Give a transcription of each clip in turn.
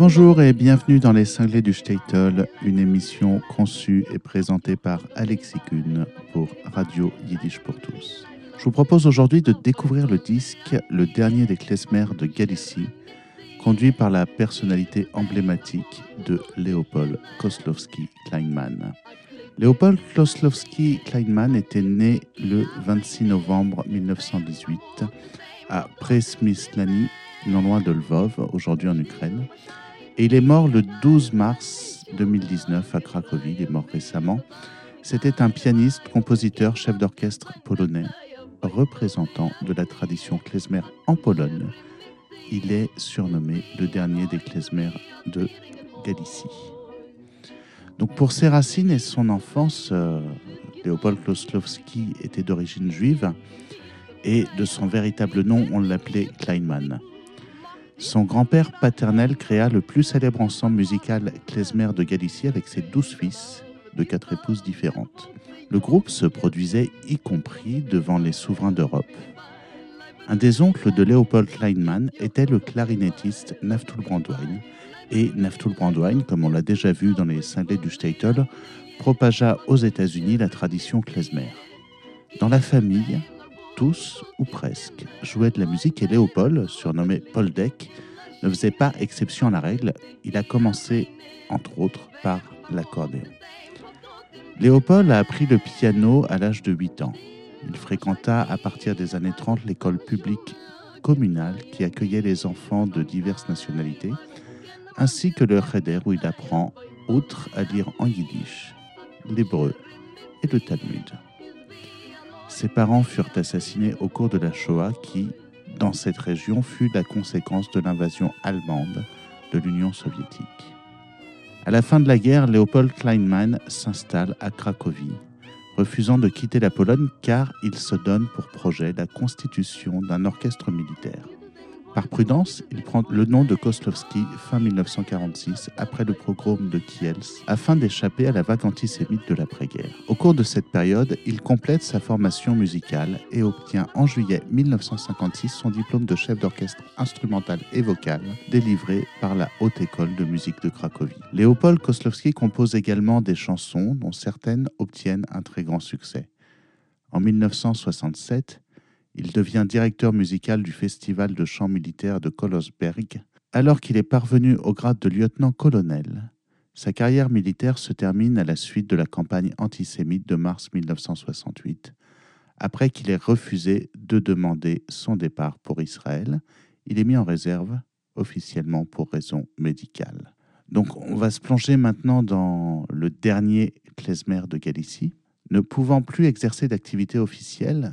Bonjour et bienvenue dans Les Cinglés du Statel, une émission conçue et présentée par Alexis Kuhn pour Radio Yiddish pour tous. Je vous propose aujourd'hui de découvrir le disque Le dernier des klezmer de Galicie, conduit par la personnalité emblématique de Léopold Koslowski Kleinman. Léopold Koslowski Kleinman était né le 26 novembre 1918 à Presmislani, non loin de Lvov, aujourd'hui en Ukraine. Et il est mort le 12 mars 2019 à Cracovie, il est mort récemment. C'était un pianiste, compositeur, chef d'orchestre polonais, représentant de la tradition klezmer en Pologne. Il est surnommé le dernier des klezmer de Galicie. Donc pour ses racines et son enfance, euh, Léopold Koslowski était d'origine juive et de son véritable nom, on l'appelait Kleinman. Son grand-père paternel créa le plus célèbre ensemble musical klezmer de Galicie avec ses douze fils de quatre épouses différentes. Le groupe se produisait y compris devant les souverains d'Europe. Un des oncles de Léopold Kleinman était le clarinettiste Naftul Brandwein, et Naftul Brandwein, comme on l'a déjà vu dans les cinglés du Statel, propagea aux États-Unis la tradition klezmer. Dans la famille, tous, ou presque, jouaient de la musique et Léopold, surnommé Paul Deck, ne faisait pas exception à la règle. Il a commencé, entre autres, par l'accordéon. Léopold a appris le piano à l'âge de 8 ans. Il fréquenta à partir des années 30 l'école publique communale qui accueillait les enfants de diverses nationalités, ainsi que le Cheder où il apprend, outre à lire en yiddish, l'hébreu et le Talmud. Ses parents furent assassinés au cours de la Shoah qui, dans cette région, fut la conséquence de l'invasion allemande de l'Union soviétique. À la fin de la guerre, Léopold Kleinman s'installe à Cracovie, refusant de quitter la Pologne car il se donne pour projet la constitution d'un orchestre militaire. Par prudence, il prend le nom de Koslowski fin 1946 après le pogrom de Kielce afin d'échapper à la vague antisémite de l'après-guerre. Au cours de cette période, il complète sa formation musicale et obtient en juillet 1956 son diplôme de chef d'orchestre instrumental et vocal délivré par la Haute École de musique de Cracovie. Léopold Koslowski compose également des chansons dont certaines obtiennent un très grand succès. En 1967, il devient directeur musical du Festival de chant militaire de Kolosberg. Alors qu'il est parvenu au grade de lieutenant-colonel, sa carrière militaire se termine à la suite de la campagne antisémite de mars 1968. Après qu'il ait refusé de demander son départ pour Israël, il est mis en réserve officiellement pour raisons médicales. Donc on va se plonger maintenant dans le dernier klezmer de Galicie. Ne pouvant plus exercer d'activité officielle,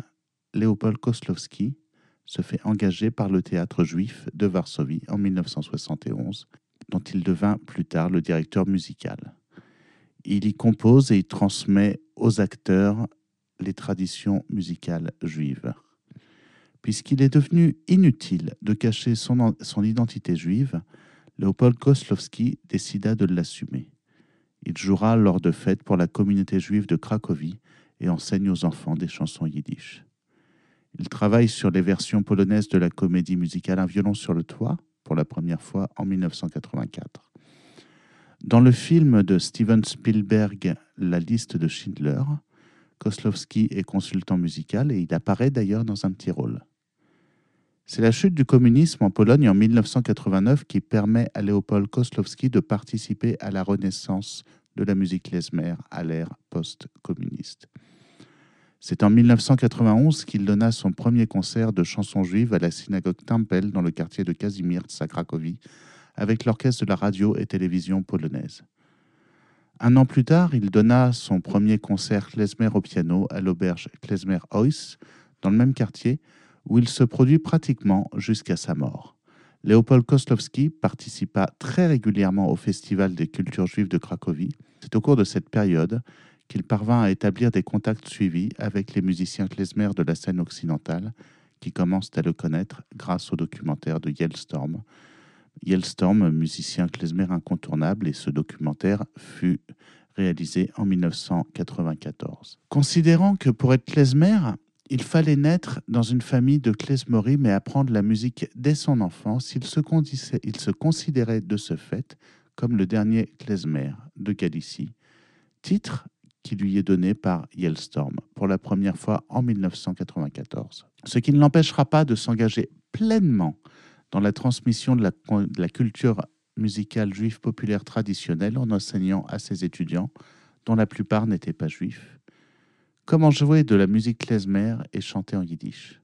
Léopold Koslowski se fait engager par le théâtre juif de Varsovie en 1971, dont il devint plus tard le directeur musical. Il y compose et y transmet aux acteurs les traditions musicales juives. Puisqu'il est devenu inutile de cacher son, identité juive, Léopold Koslowski décida de l'assumer. Il jouera lors de fêtes pour la communauté juive de Cracovie et enseigne aux enfants des chansons yiddish. Il travaille sur les versions polonaises de la comédie musicale Un violon sur le toit pour la première fois en 1984. Dans le film de Steven Spielberg La liste de Schindler, Koslowski est consultant musical et il apparaît d'ailleurs dans un petit rôle. C'est la chute du communisme en Pologne en 1989 qui permet à Léopold Koslowski de participer à la renaissance de la musique klezmer à l'ère post-communiste. C'est en 1991 qu'il donna son premier concert de chansons juives à la synagogue Tempel dans le quartier de Kazimierz à Cracovie, avec l'orchestre de la radio et télévision polonaise. Un an plus tard, il donna son premier concert klezmer au piano à l'auberge Klezmer Heus, dans le même quartier, où il se produit pratiquement jusqu'à sa mort. Léopold Koslowski participa très régulièrement au Festival des cultures juives de Cracovie. C'est au cours de cette période qu'il parvint à établir des contacts suivis avec les musiciens klezmer de la scène occidentale, qui commencent à le connaître grâce au documentaire de Yellstorm. Yellstorm, musicien klezmer incontournable, et ce documentaire fut réalisé en 1994. Considérant que pour être klezmer, Il fallait naître dans une famille de klezmorim et apprendre la musique dès son enfance. Il se, il se considérait de ce fait comme le dernier klezmer de Galicie, titre qui lui est donné par Yellstorm pour la première fois en 1994. Ce qui ne l'empêchera pas de s'engager pleinement dans la transmission de la, de la culture musicale juive populaire traditionnelle en enseignant à ses étudiants, dont la plupart n'étaient pas juifs, comment jouer de la musique klezmer et chanter en yiddish.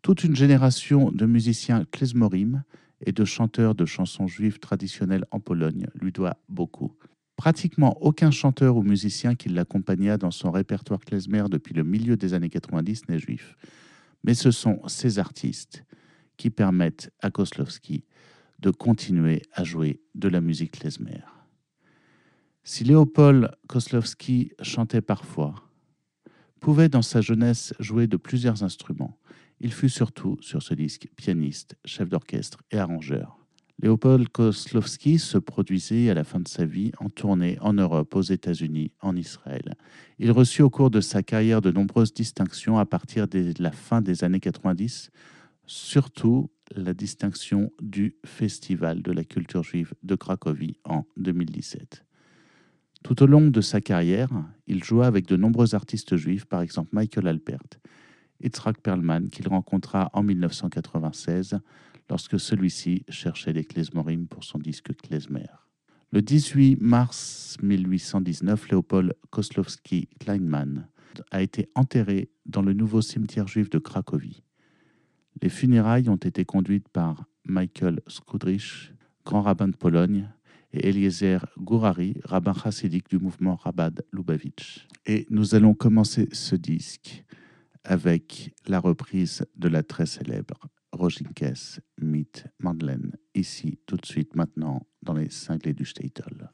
Toute une génération de musiciens klezmorim et de chanteurs de chansons juives traditionnelles en Pologne lui doit beaucoup. Pratiquement aucun chanteur ou musicien qui l'accompagna dans son répertoire klezmer depuis le milieu des années 90 n'est juif. Mais ce sont ces artistes qui permettent à Koslowski de continuer à jouer de la musique klezmer. Si Léopold Koslowski chantait parfois, pouvait dans sa jeunesse jouer de plusieurs instruments, il fut surtout sur ce disque pianiste, chef d'orchestre et arrangeur. Léopold Koslowski se produisait à la fin de sa vie en tournée en Europe, aux États-Unis, en Israël. Il reçut au cours de sa carrière de nombreuses distinctions à partir de la fin des années 90, surtout la distinction du Festival de la culture juive de Cracovie en 2017. Tout au long de sa carrière, il joua avec de nombreux artistes juifs, par exemple Michael Alpert, Yitzhak Perlman, qu'il rencontra en 1996 lorsque celui-ci cherchait les klezmorim pour son disque klezmer. Le 18 mars 1819, Léopold Koslowski Kleinman a été enterré dans le nouveau cimetière juif de Cracovie. Les funérailles ont été conduites par Michael Skudrich, grand rabbin de Pologne, et Eliezer Gourari, rabbin chassidique du mouvement Rabad Lubavitch. Et nous allons commencer ce disque avec la reprise de la très célèbre Rojinkes Meet Madeleine, ici tout de suite maintenant dans les cinglés du Statel.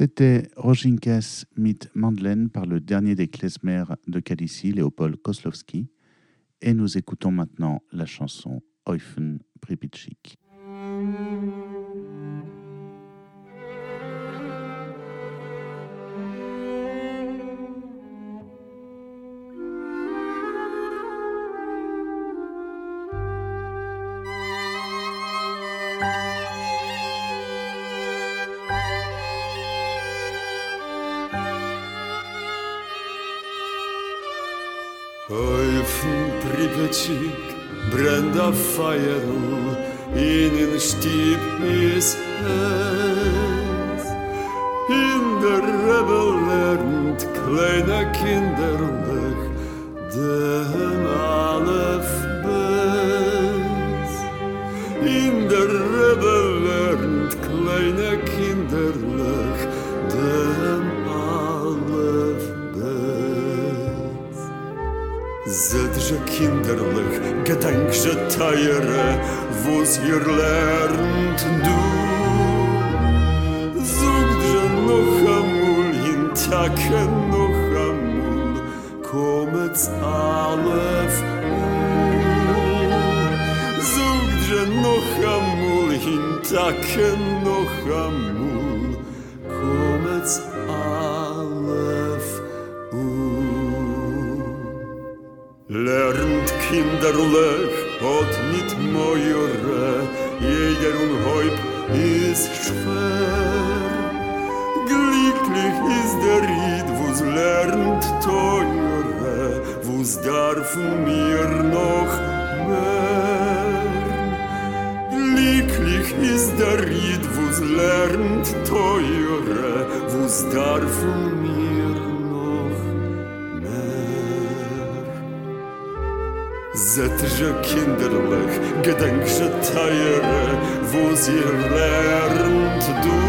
C'était Rojinkas mit Mandlen par le dernier des klezmer de Kalissi, Léopold Koslowski. Et nous écoutons maintenant la chanson Eufen Pripitschik. Je teiere, wo's ihr lernt du. Zogt je noch amul, in Tage noch amul, komet's alef je noch amul, in Tage noch amul, komet's alef. Lernt kinderlich hat mit Mojore, jeder und Häub ist schwer. Glücklich ist der Ried, wo's lernt teure, wo's darf mir noch mehr. Glücklich ist der Ried, wo's lernt teure, wo's darf mir noch mehr. Zet je kinderlich, gedenk je teiere, wo sie lernt du.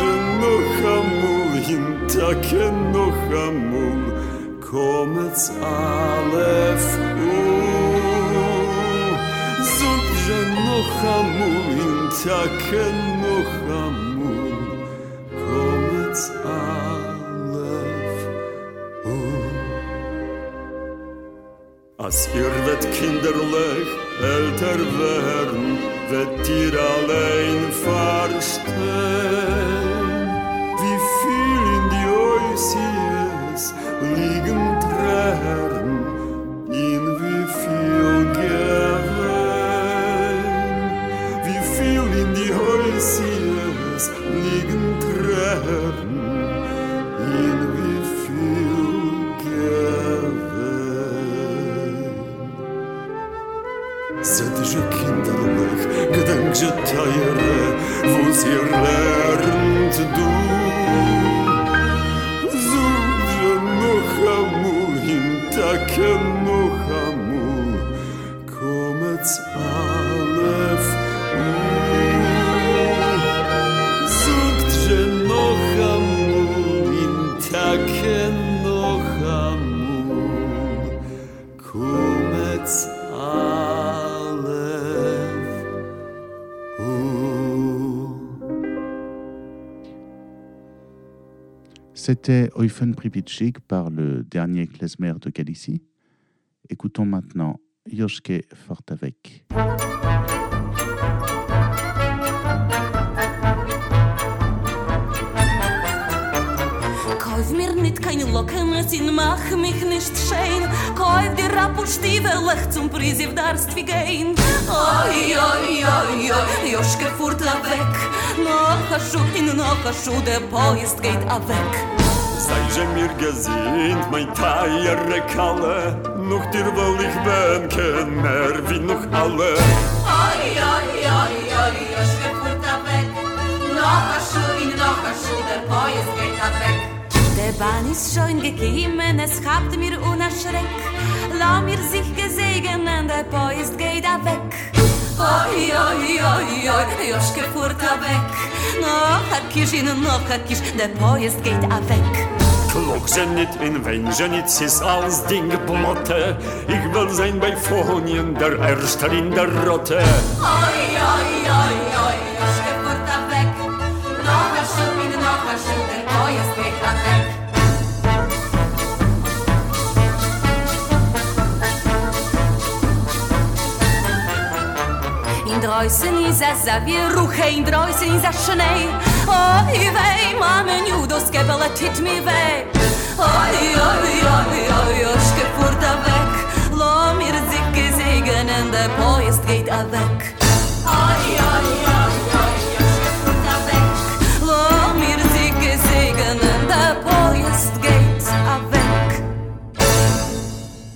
Je noch amul, hintake noch amul, komets alef u. Je noch amul, hintake noch amul, Als ihr wird kinderlich älter werden, wird ihr allein verstehen, C'était Eufen Pripitschik par le dernier klezmer de Galicie. Écoutons maintenant Joschke Fortavec. Mir gesinnt, mein teiere Kalle, noch dir will ich wenken, mehr wie noch alle. Oi, oi, oi, oi, Joschke fuhrt er weg. Noch a Schuh, in noch a Schuh, der Poist geht er weg. Der Bahn ist schon gekommen, es habt mir unerschreck. La mir sich gesegnen, der Poist geht er weg. Oi, oi, oi, oi, Joschke fuhrt weg. Noch a Kisch, in noch a Kisch, der Poist geht weg. klokże niet in węże, nic is als ding blotte. Ik wil zijn bij Fonien, der eerste in der Rotte. Oj, oj, oj, oj, jeszcze portawek, nowa szupin, nowa szuter, to jest piechnatek. In dreußen is a zawieruche, in dreußen is.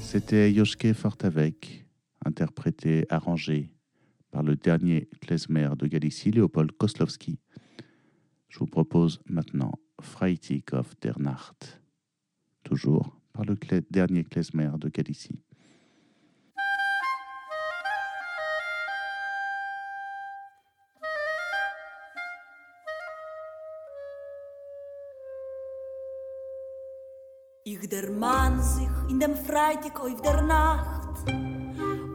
C'était Joschke Fortavec, interprété, arrangé par le dernier klezmer de Galicie, Léopold Koslowski. Je vous propose maintenant Freitag of der Nacht, toujours par le dernier klezmer de Galicie. Ich der Mann sich in dem Freitag auf der Nacht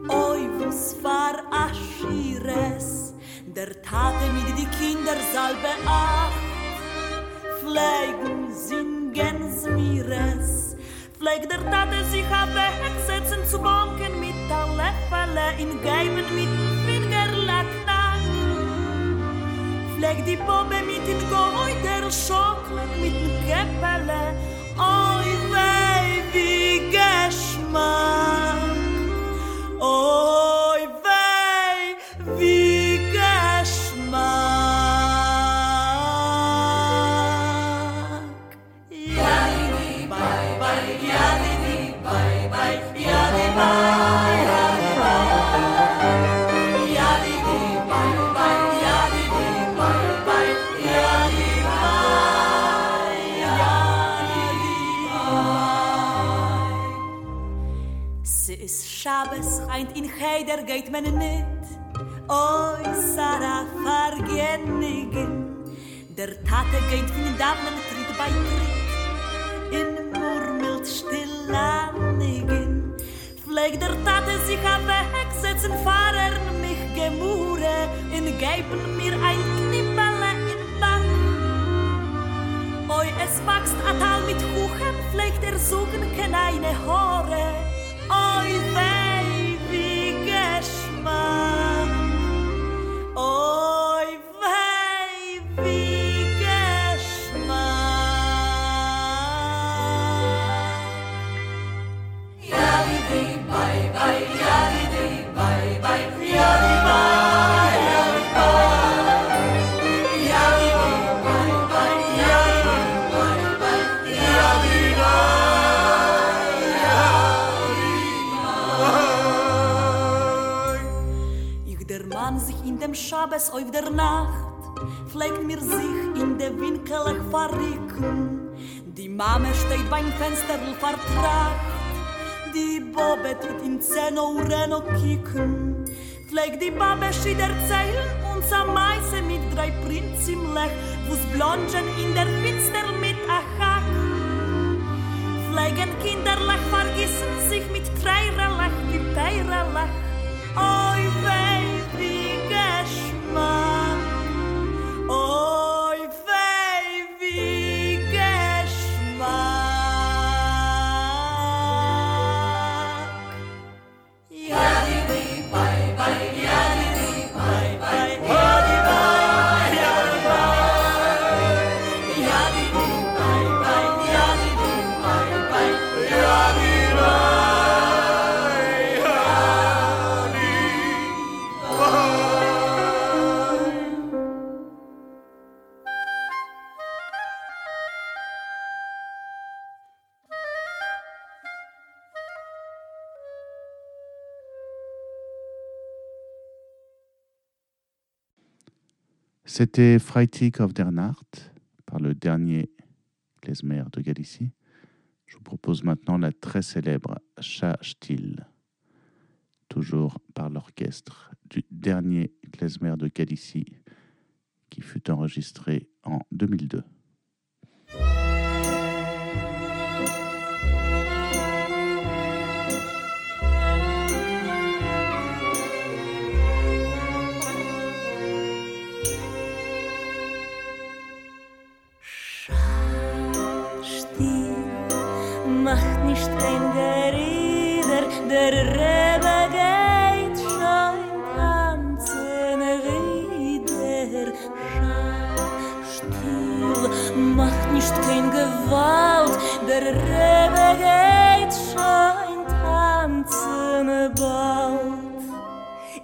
Oi, was war Aschires? Der Tate mit die Kinder salbe acht Pflegen, singen, smires Pfleg der Tate sich a wegsetzen zu bonken Mit der Läppele in Geimen mit dem Fingerlacknack Pfleg die Bobbe mit den Geuter Schokolad mit dem Käppele. Oi wei wie Geschmack Se is Schabes, eint in Heider geht men nit. Oi, Sarah, vergenigen. Der Tate geht den Damen, tritt bei Tritt. In murmelt still anigen. Pfleg der Tate sich a wegsetzen, fahren mich gemure. In geben mir ein Knippele in Bach. Oi, es wächst a Tal mit Kuchen, pflegt er suchen keine Hore. oi sei wie geschmack oh Mann sich in dem Schabes auf der Nacht Pflegt mir sich in der Winkelech verricken Die Mame steht beim Fenster vertracht Die Bobe tut in Zeno Ureno kicken Pflegt die Babe schied erzählen Uns am Meise mit drei Prinz im Lech Wo's blongen in der Finster mit Achak Pflegen Kinderlach vergissen sich mit Treirelach wie Peirelach Oi, wei, my C'était Freitag of der Nacht par le dernier klezmer de Galicie. Je vous propose maintenant la très célèbre Stil, toujours par l'orchestre du dernier klezmer de Galicie qui fut enregistré en 2002. Verewigheid scheint am Zimmerbald.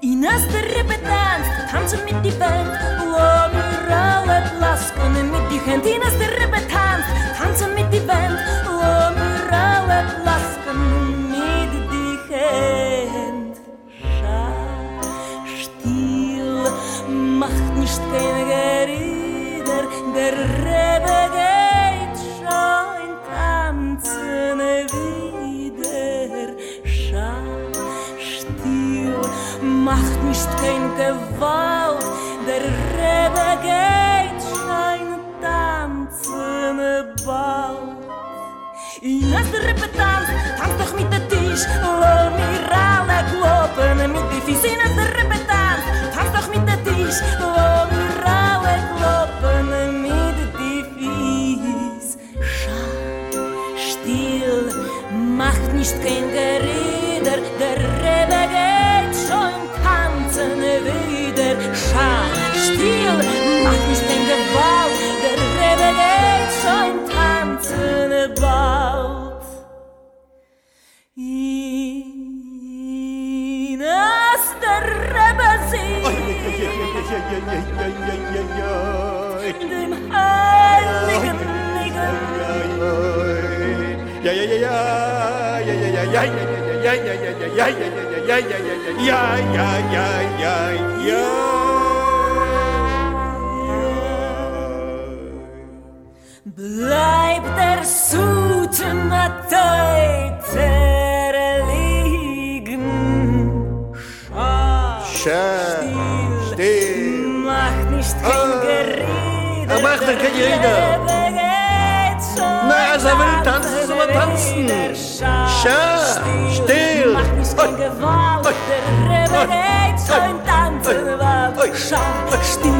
Ines der Rippe tanzt, tanzen mit die Band, ohne Rolle blass, können If he's in Yeah. dachte jeder. Na, also will tanzen, so mal tanzen. Schau, still. Schau, still,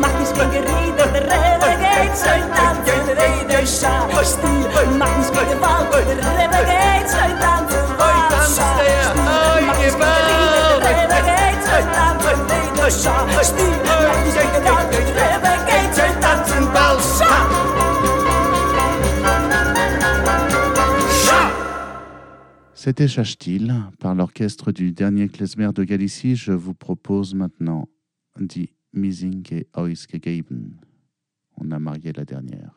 mach nicht kein Gerede, der Rewe geht schon tanzen, stil, schau, still, mach nicht von Gewalt, der Rewe geht schon tanzen, still macht der, oi, Gewalt, der Rewe soll tanzen, Rede, schau, still, mach nicht kein Gewalt, der Rewe C'était Chachtil par l'orchestre du dernier klezmer de Galicie. Je vous propose maintenant Die Misinge Ausgegeben. On a marié la dernière.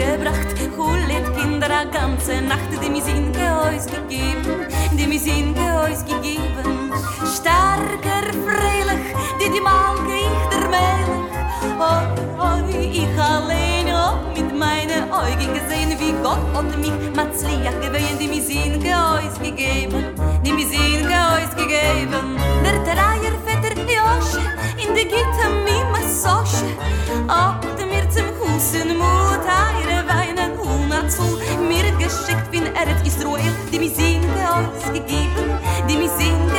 Gebracht. Hullet Kinder a ganze Nacht, die mir sind geäus gegeben, die mir sind geäus gegeben. Starker, freilich, die die Malke ich der Melech. Oh, oh, ich allein, oh, mit meinen Augen gesehen, wie Gott hat mich Matzliach gewöhnt, die mir sind geäus gegeben, die mir sind geäus gegeben. Der Dreier Vetter Josche, in de Gitte mi Massosche, ob Menschen mut heire weinen und zu. Mir geschickt bin er Israel die mir sind ausgegeben die mir sind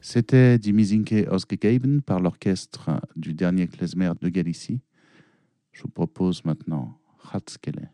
C'était Die Misinke par l'orchestre du dernier klezmer de Galicie. Je vous propose maintenant Hatskele.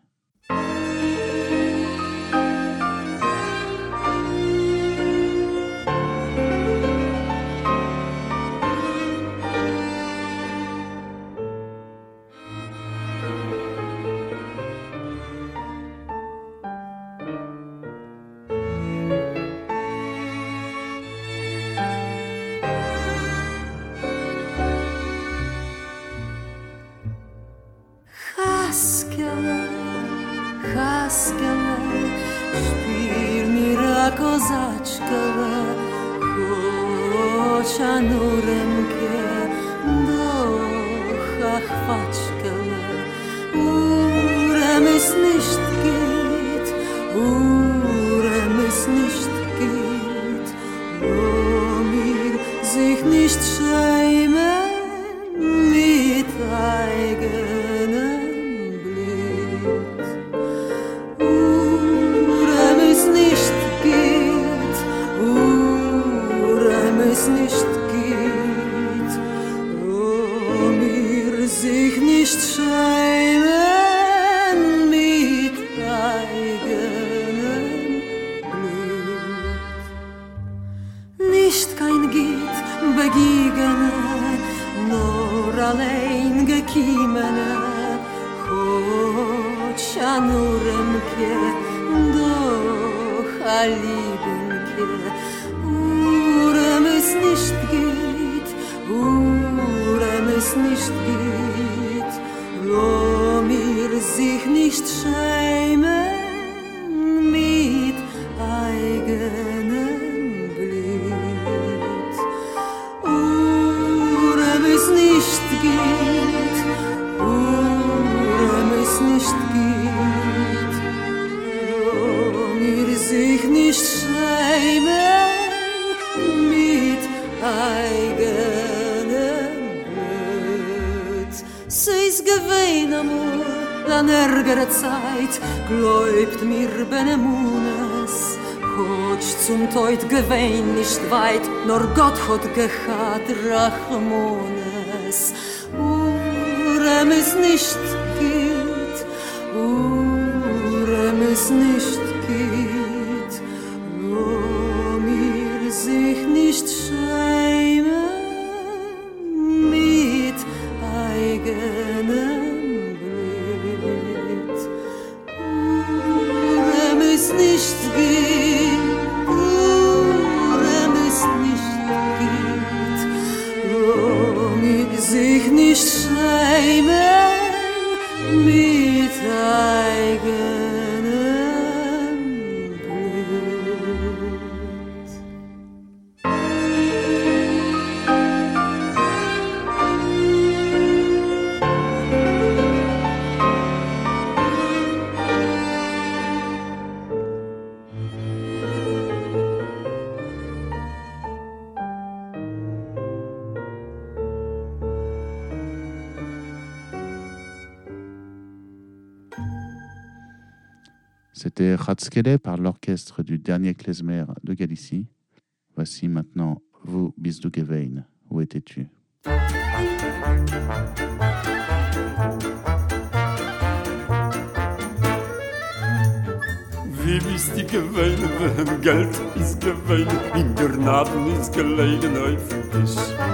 shanurem ke doch achvatschkele urem is nicht geht gewähn nicht weit, nur Gott hat gehad Rachmones. Urem es nicht geht, Urem es nicht geht, C'était Ratskele par l'orchestre du dernier klezmer de Galicie. Voici maintenant vous, Bisdugevein. Où étais-tu? Wie bist du gewesen, wenn Geld ist gewesen, in der Naden ist gelegen auf dem.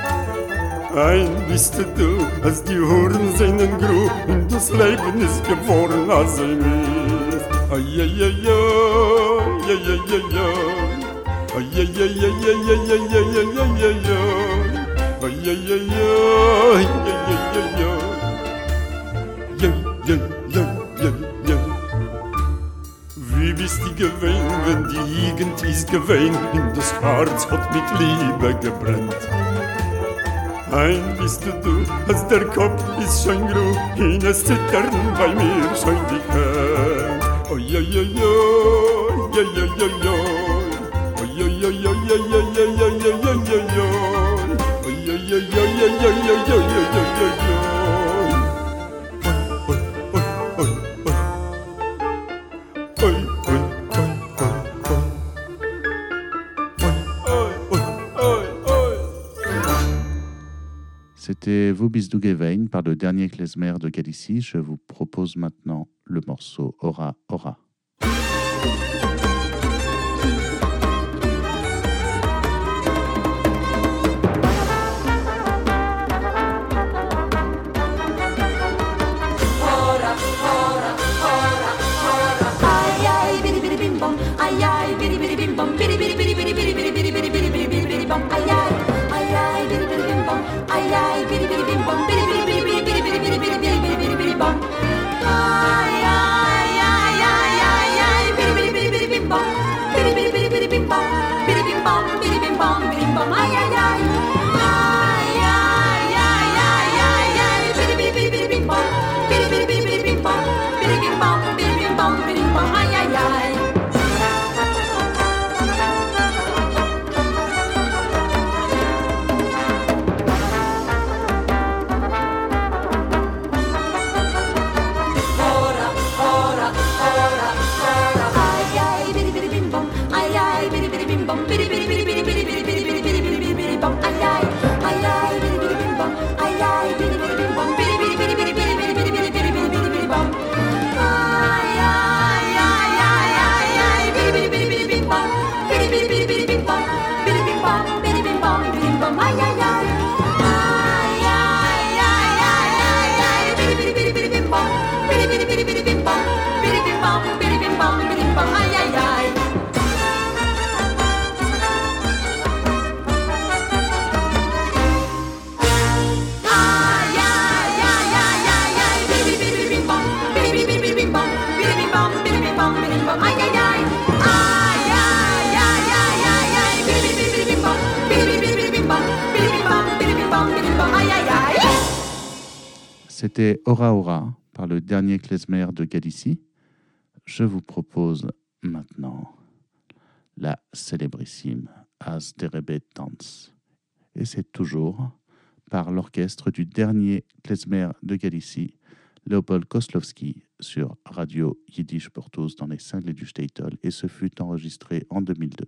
Ein bist du, als die Huren seinen Gru und das Leben ist geworden, als ein Mies. Ai, ai, ai, ai, ai, ai, ai, ai. Ai, ai, ai, ai, ai, ai, ai, ai, ai, ai, ai, ai. Ai, ai, ai, ai. Wie bist du gewesen, wenn die Jugend ist gewesen und das Herz hat mit Liebe gebrannt? Ein bist du, als der Kopf ist schon grün, hines Zittern bei mir schon die Hand. Oi, oi, oi, oi, oi, oi, oi, oi, oi, oi, oi, oi, oi, oi, oi, oi, C'était vous, Bisdugevein par le dernier klezmer de Galicie. Je vous propose maintenant le morceau Ora Ora. C'était Ora Ora par le dernier klezmer de Galicie. Je vous propose maintenant la célébrissime As Derebet Dance. Et c'est toujours par l'orchestre du dernier klezmer de Galicie, Leopold Koslowski, sur Radio Yiddish pour dans les cinglés du Statel. Et ce fut enregistré en 2002.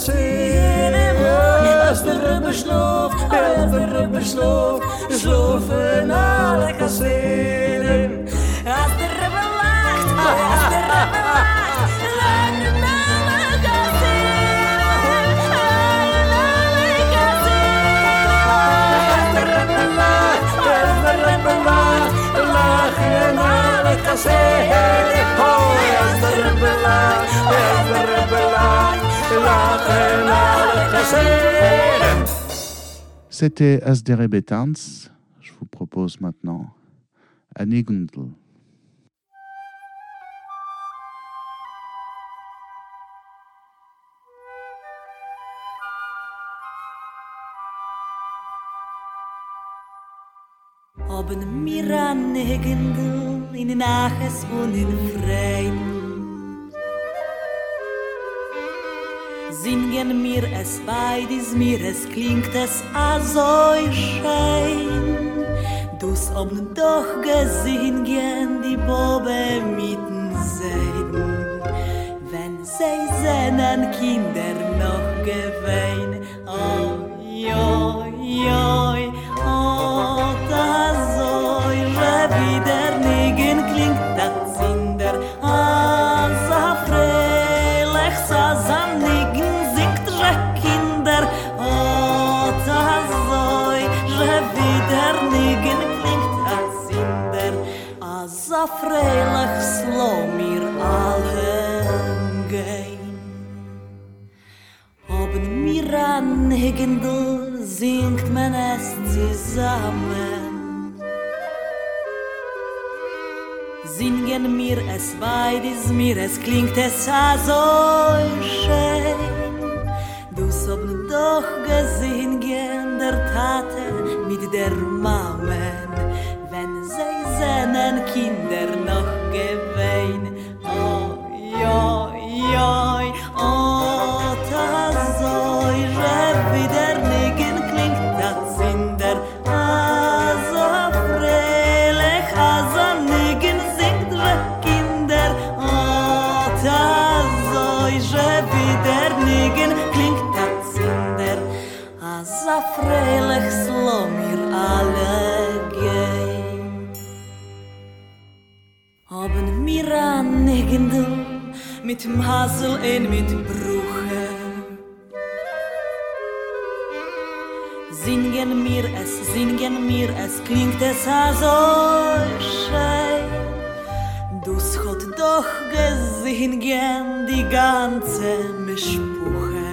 kasseren. Als de rubber sloof, als de rubber sloof, sloven alle kasseren. Als de rubber lacht, als de rubber lacht, lachen alle lachen alle Als de rubber lacht, als de rubber lacht, lachen alle kasseren. Hoi, als de rubber lacht, als de rubber. C'était Asdere Betans. Je vous propose maintenant Anigundl. Haben mir an Hegendel in den Aches und in Freien. Singen mir es beides, mir es klingt es a so schein. Dus haben doch gesehen die Bobe mitten Seiden. Wenn sie seinen Kinder noch gewein, oh, joi, joi, oh, da so, wieder nigen so freilich, slow mir alle gein. Oben mir an Hegendl singt man es zusammen. Singen mir es beides, mir es klingt es a so schön. Du sobn doch gesehen gern der Tate mit der Mammen, wenn sie seinen Kinder mit dem Hasel und mit Bruche. Singen mir es, singen mir es, klingt es so schön. Dus hat doch gesehen gern die ganze Mischpuche.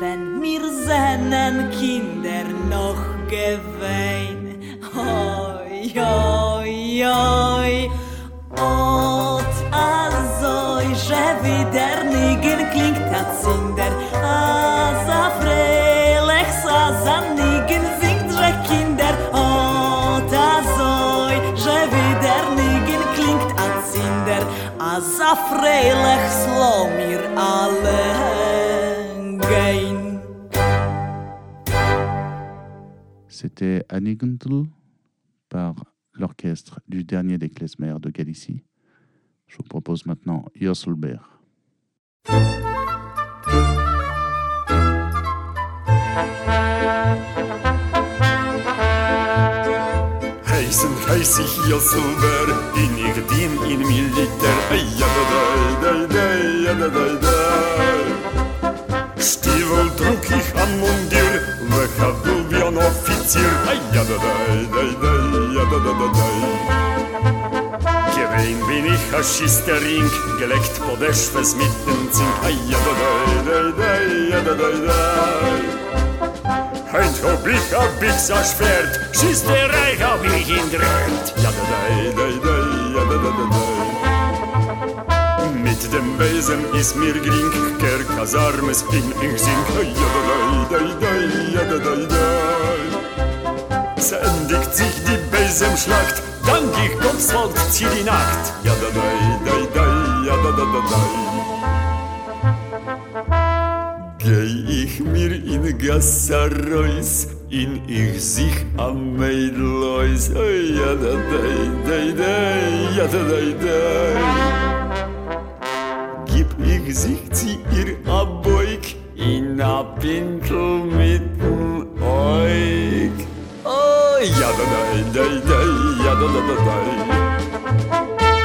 Wenn mir seinen Kinder noch gewein, oi, oi, oi, je wieder nigen klingt das Zinder, asa freilich, asa nigen singt je Kinder, ot azoi, je wieder nigen klingt das Zinder, asa freilich, slow mir alle. C'était Anigundl par l'orchestre du dernier des klezmer de Galicie. Je vous propose maintenant Josselberg. Heißen heiß ich Josuber, in ich dien in Militär. Ja, da, da, da, da, ja, da, da, da. sich am Mundir, will wie ein Offizier. Ja, da, da, da, da, da, da, da, da. Gewein bin ich a Schistering, geleckt po Deschwes mit dem Zink. Ay, ja, da, da, da, ja, da, da, da. Heint hab ich a Bixer Schwert, Schisterei hab ich in Dreht. Ja, da, da, da, da, ja, da, da, da, da. Mit dem Besen is mir gring, ker Kasarmes in ich sing. Ja, da, da, da, da, ja, da, da, da. Sendigt sich die Besenschlacht, dank ich Gottswald zieh die Nacht. Ja, da, da, da, da, ja, da, da, da, da. Geh ich mir in Gassarois, in ich sich am Mädlois. Oh, ja, da, da, da, da, ja, da, da, da. Gib ich sich zu ihr a Beug, in a Pintel mitten Eug. Ja, da, da, da, da, ja, da, da, da, da.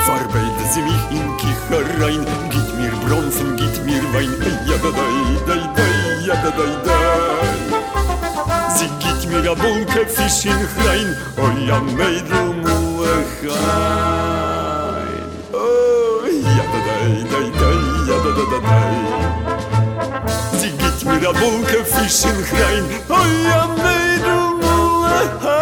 Verbeide sie mich in Kicherein, gib mir Bronzen, gib mir Wein, ja, da, da, da, da, ja, da, da, da. Sie gibt mir a Bunke Fisch in Chrein, oh, ja, Mädel, Mulechain. Oh, ja, da, da, da, da, ja, da, da, da, da. Sie gibt mir a Bunke Fisch in Chrein, oh, ja, Mädel, Mulechain.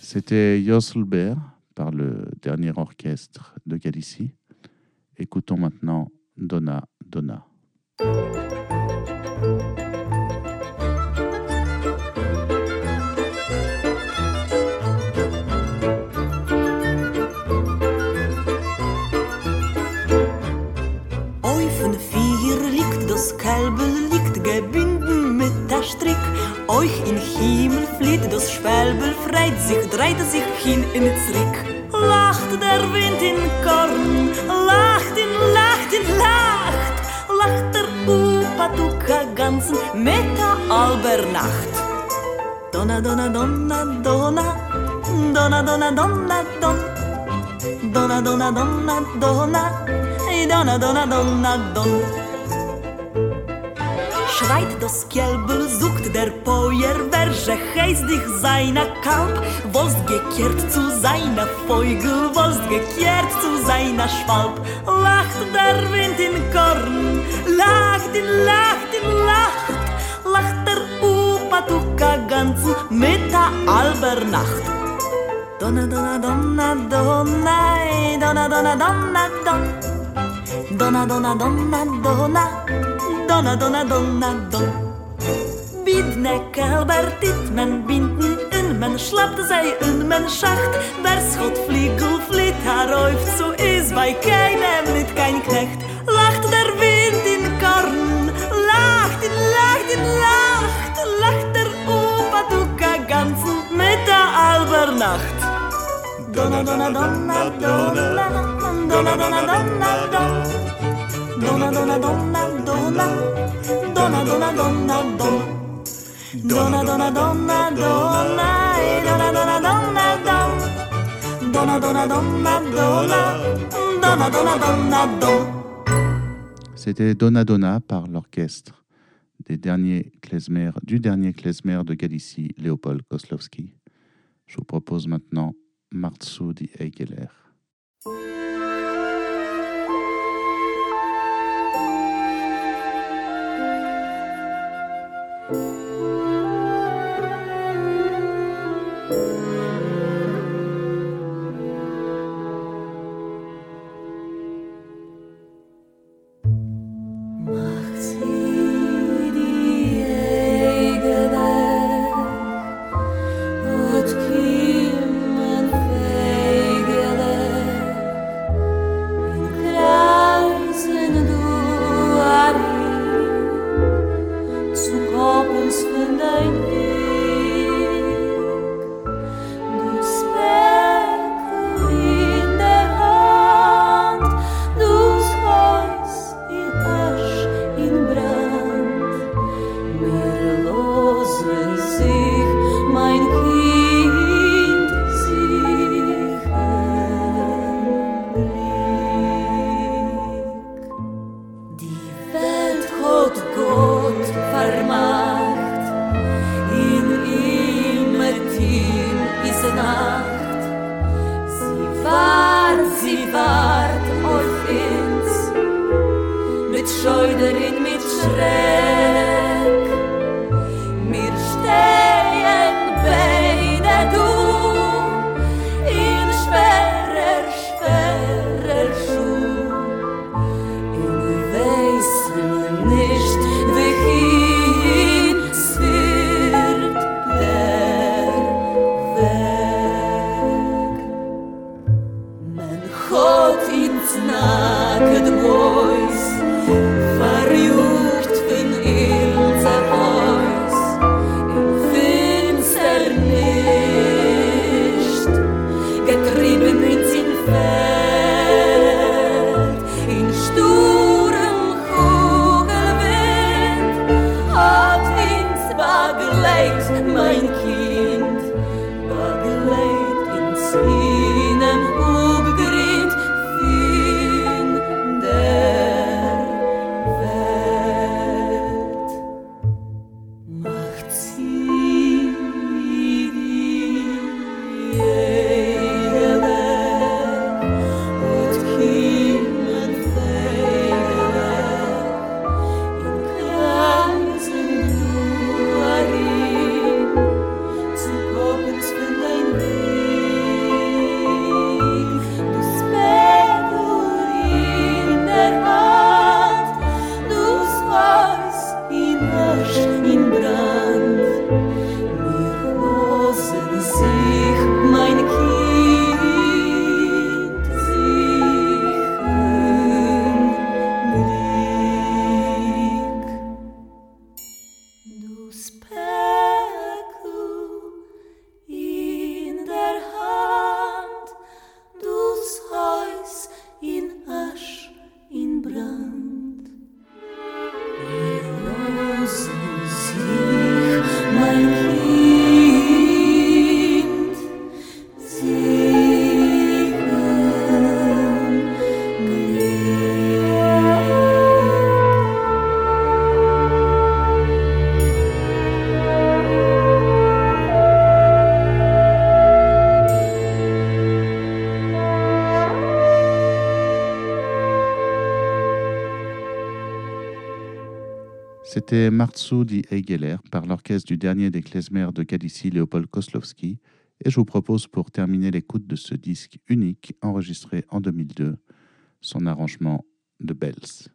C'était Josselbert par le dernier orchestre de Galicie. Écoutons maintenant Donna Donna. Euch in Himmel flieht das Schwalbel, freit sich, dreht sich hin in zurück. Lacht der Wind in Korn, lacht in, lacht in, lacht. Lacht der Upatuka ganzen mit der Albernacht. Donna, donna, donna, donna, donna, donna, donna, donna. Donna, donna, donna, donna, hey, donna, donna, donna, don. Schreit das Kälbel, sucht der Poier, welche heißt dich seiner Kalb, wollst gekehrt zu seiner Vogel, wollst gekehrt zu seiner Schwalb. Lacht der Wind in Korn, lacht in, lacht in, lacht, lacht der Upatuka ganzen mit der Albernacht. Donna, donna, donna, donna, eh, donna, donna, donna, don. Donna, donna, donna, donna, donna, donna, donna, don. Biedne Kelber, dit men binden in men schlapt zij men schacht. Der schot vliegel fliet haar zo is bij keinem niet kein knecht. Lacht der wind in korn, lacht in, lacht lacht, lacht der Opa Duka ganzen mit der Albernacht. Donna, donna, donna, donna, donna, donna, donna, donna. Donna, donna, donna, donna, donna, donna, eh. C'était Donna Donna par l'orchestre des derniers klezmer, du dernier klezmer de Galicie, Léopold Koslowski. Je vous propose maintenant Marzu die C'était Marzu di Eigeler par l'orchestre du dernier des klezmers de Galicie, Léopold Koslowski, et je vous propose pour terminer l'écoute de ce disque unique enregistré en 2002, son arrangement de Bells.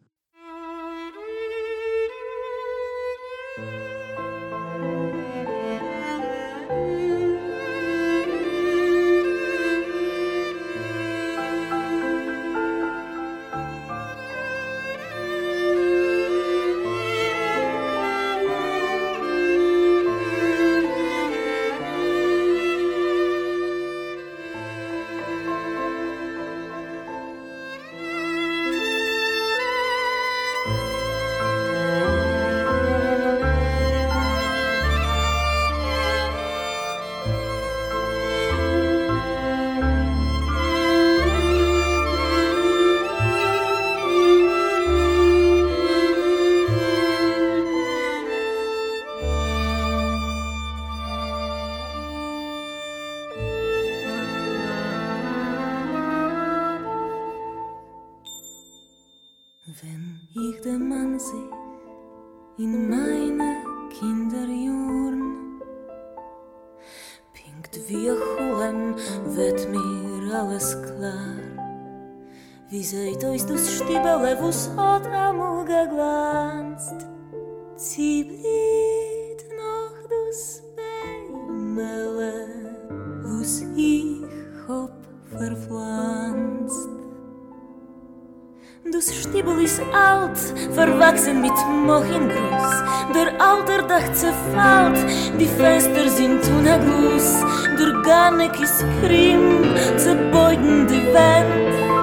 fus hat amol geglanzt zi blit noch dus beimele wus ich hob verpflanzt Dus Stiebel is alt, verwachsen mit Moch in Gruß. Der alter Dach zerfällt, die Fenster sind unagruß. Der Ganek is krim, zerbeugen die Wand.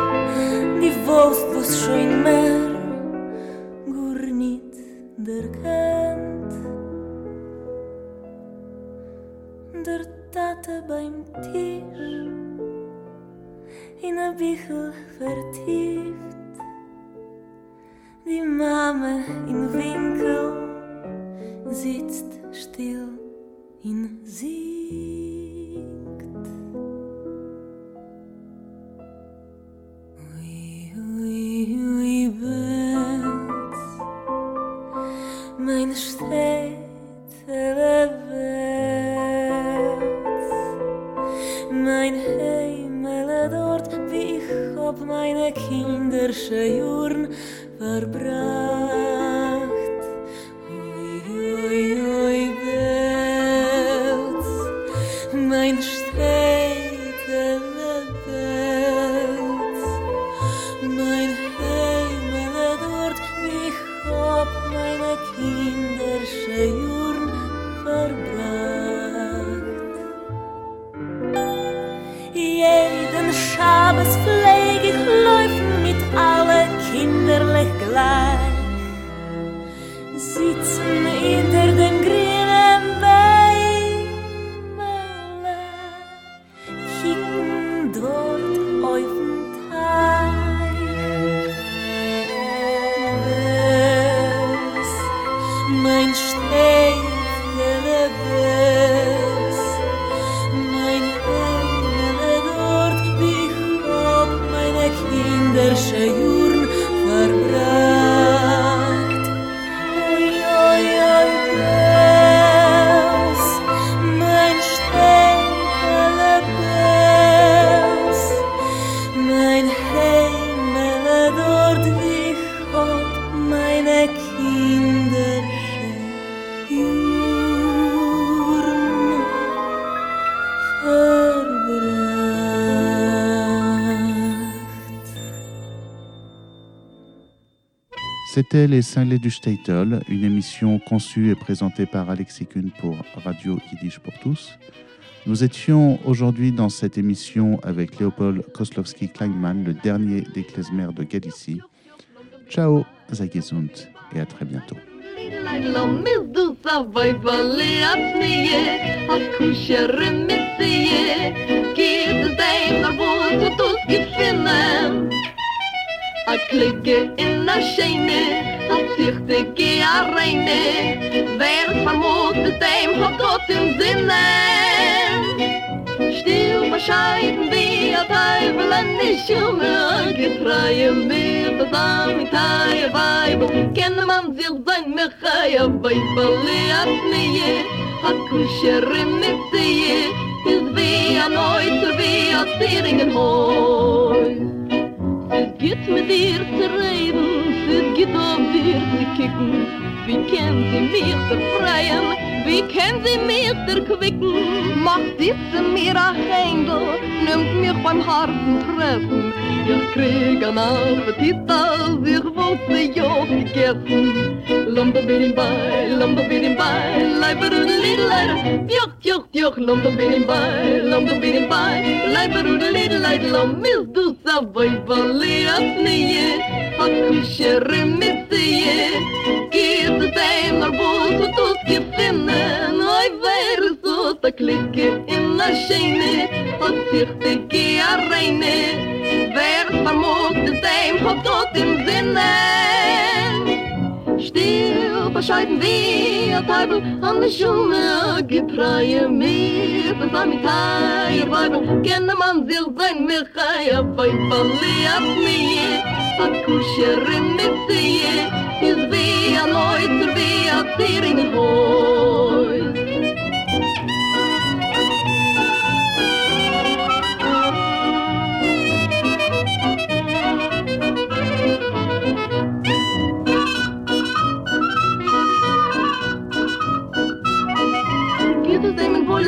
C'était Les Cinglés du Statel, une émission conçue et présentée par Alexis Kuhn pour Radio Yiddish pour tous. Nous étions aujourd'hui dans cette émission avec Léopold Koslowski Kleinman, le dernier des klezmers de Galicie. Ciao, Zagesund et à très bientôt. a klicke in a scheine, a fichte ge a reine, wer vermut mit dem hat Gott im Sinne. Stil bescheiden wie a Teufel an die Schumme, a getreue mir zusammen, teue Weibel, kenne man sich sein Mechai, a Weibel, a nie, a Kuschere mit Tie, is wie a Neuter, wie a Zieringen hoi. Es geht mit dir zu reden Es geht auf dir zu kicken. Wie kennt sie mich zu freien Wie kennt sie mich zu quicken Macht diese mir a Händel Nimmt mich beim harten Treffen ieder kreeg een appetit als er wordt zich opgegeten. Lomberbiddingbaai, lomberbiddingbaai, lijperoedeliedelijd. Tjoch, tjoch, tjoch, lomberbiddingbaai, lomberbiddingbaai, lijperoedeliedelijd. Lommils doet sa voj balleasnije, hat kusjere misseje. Kese deg når bås, og toske finnen, og i været så a er klicke in a scheine und sich de kia reine wer vermut de dem hat tot im sinne. Still bescheiden wir, teibel an de schume gepreie mir was am teir weibel kenne man sich sein mir chaya bei er verliert mir. A kusher in mit sie is wie a neuter wie a tiering hoch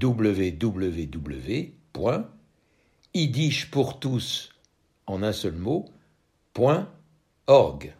www.yiddishpourtous en un seul mot, point org.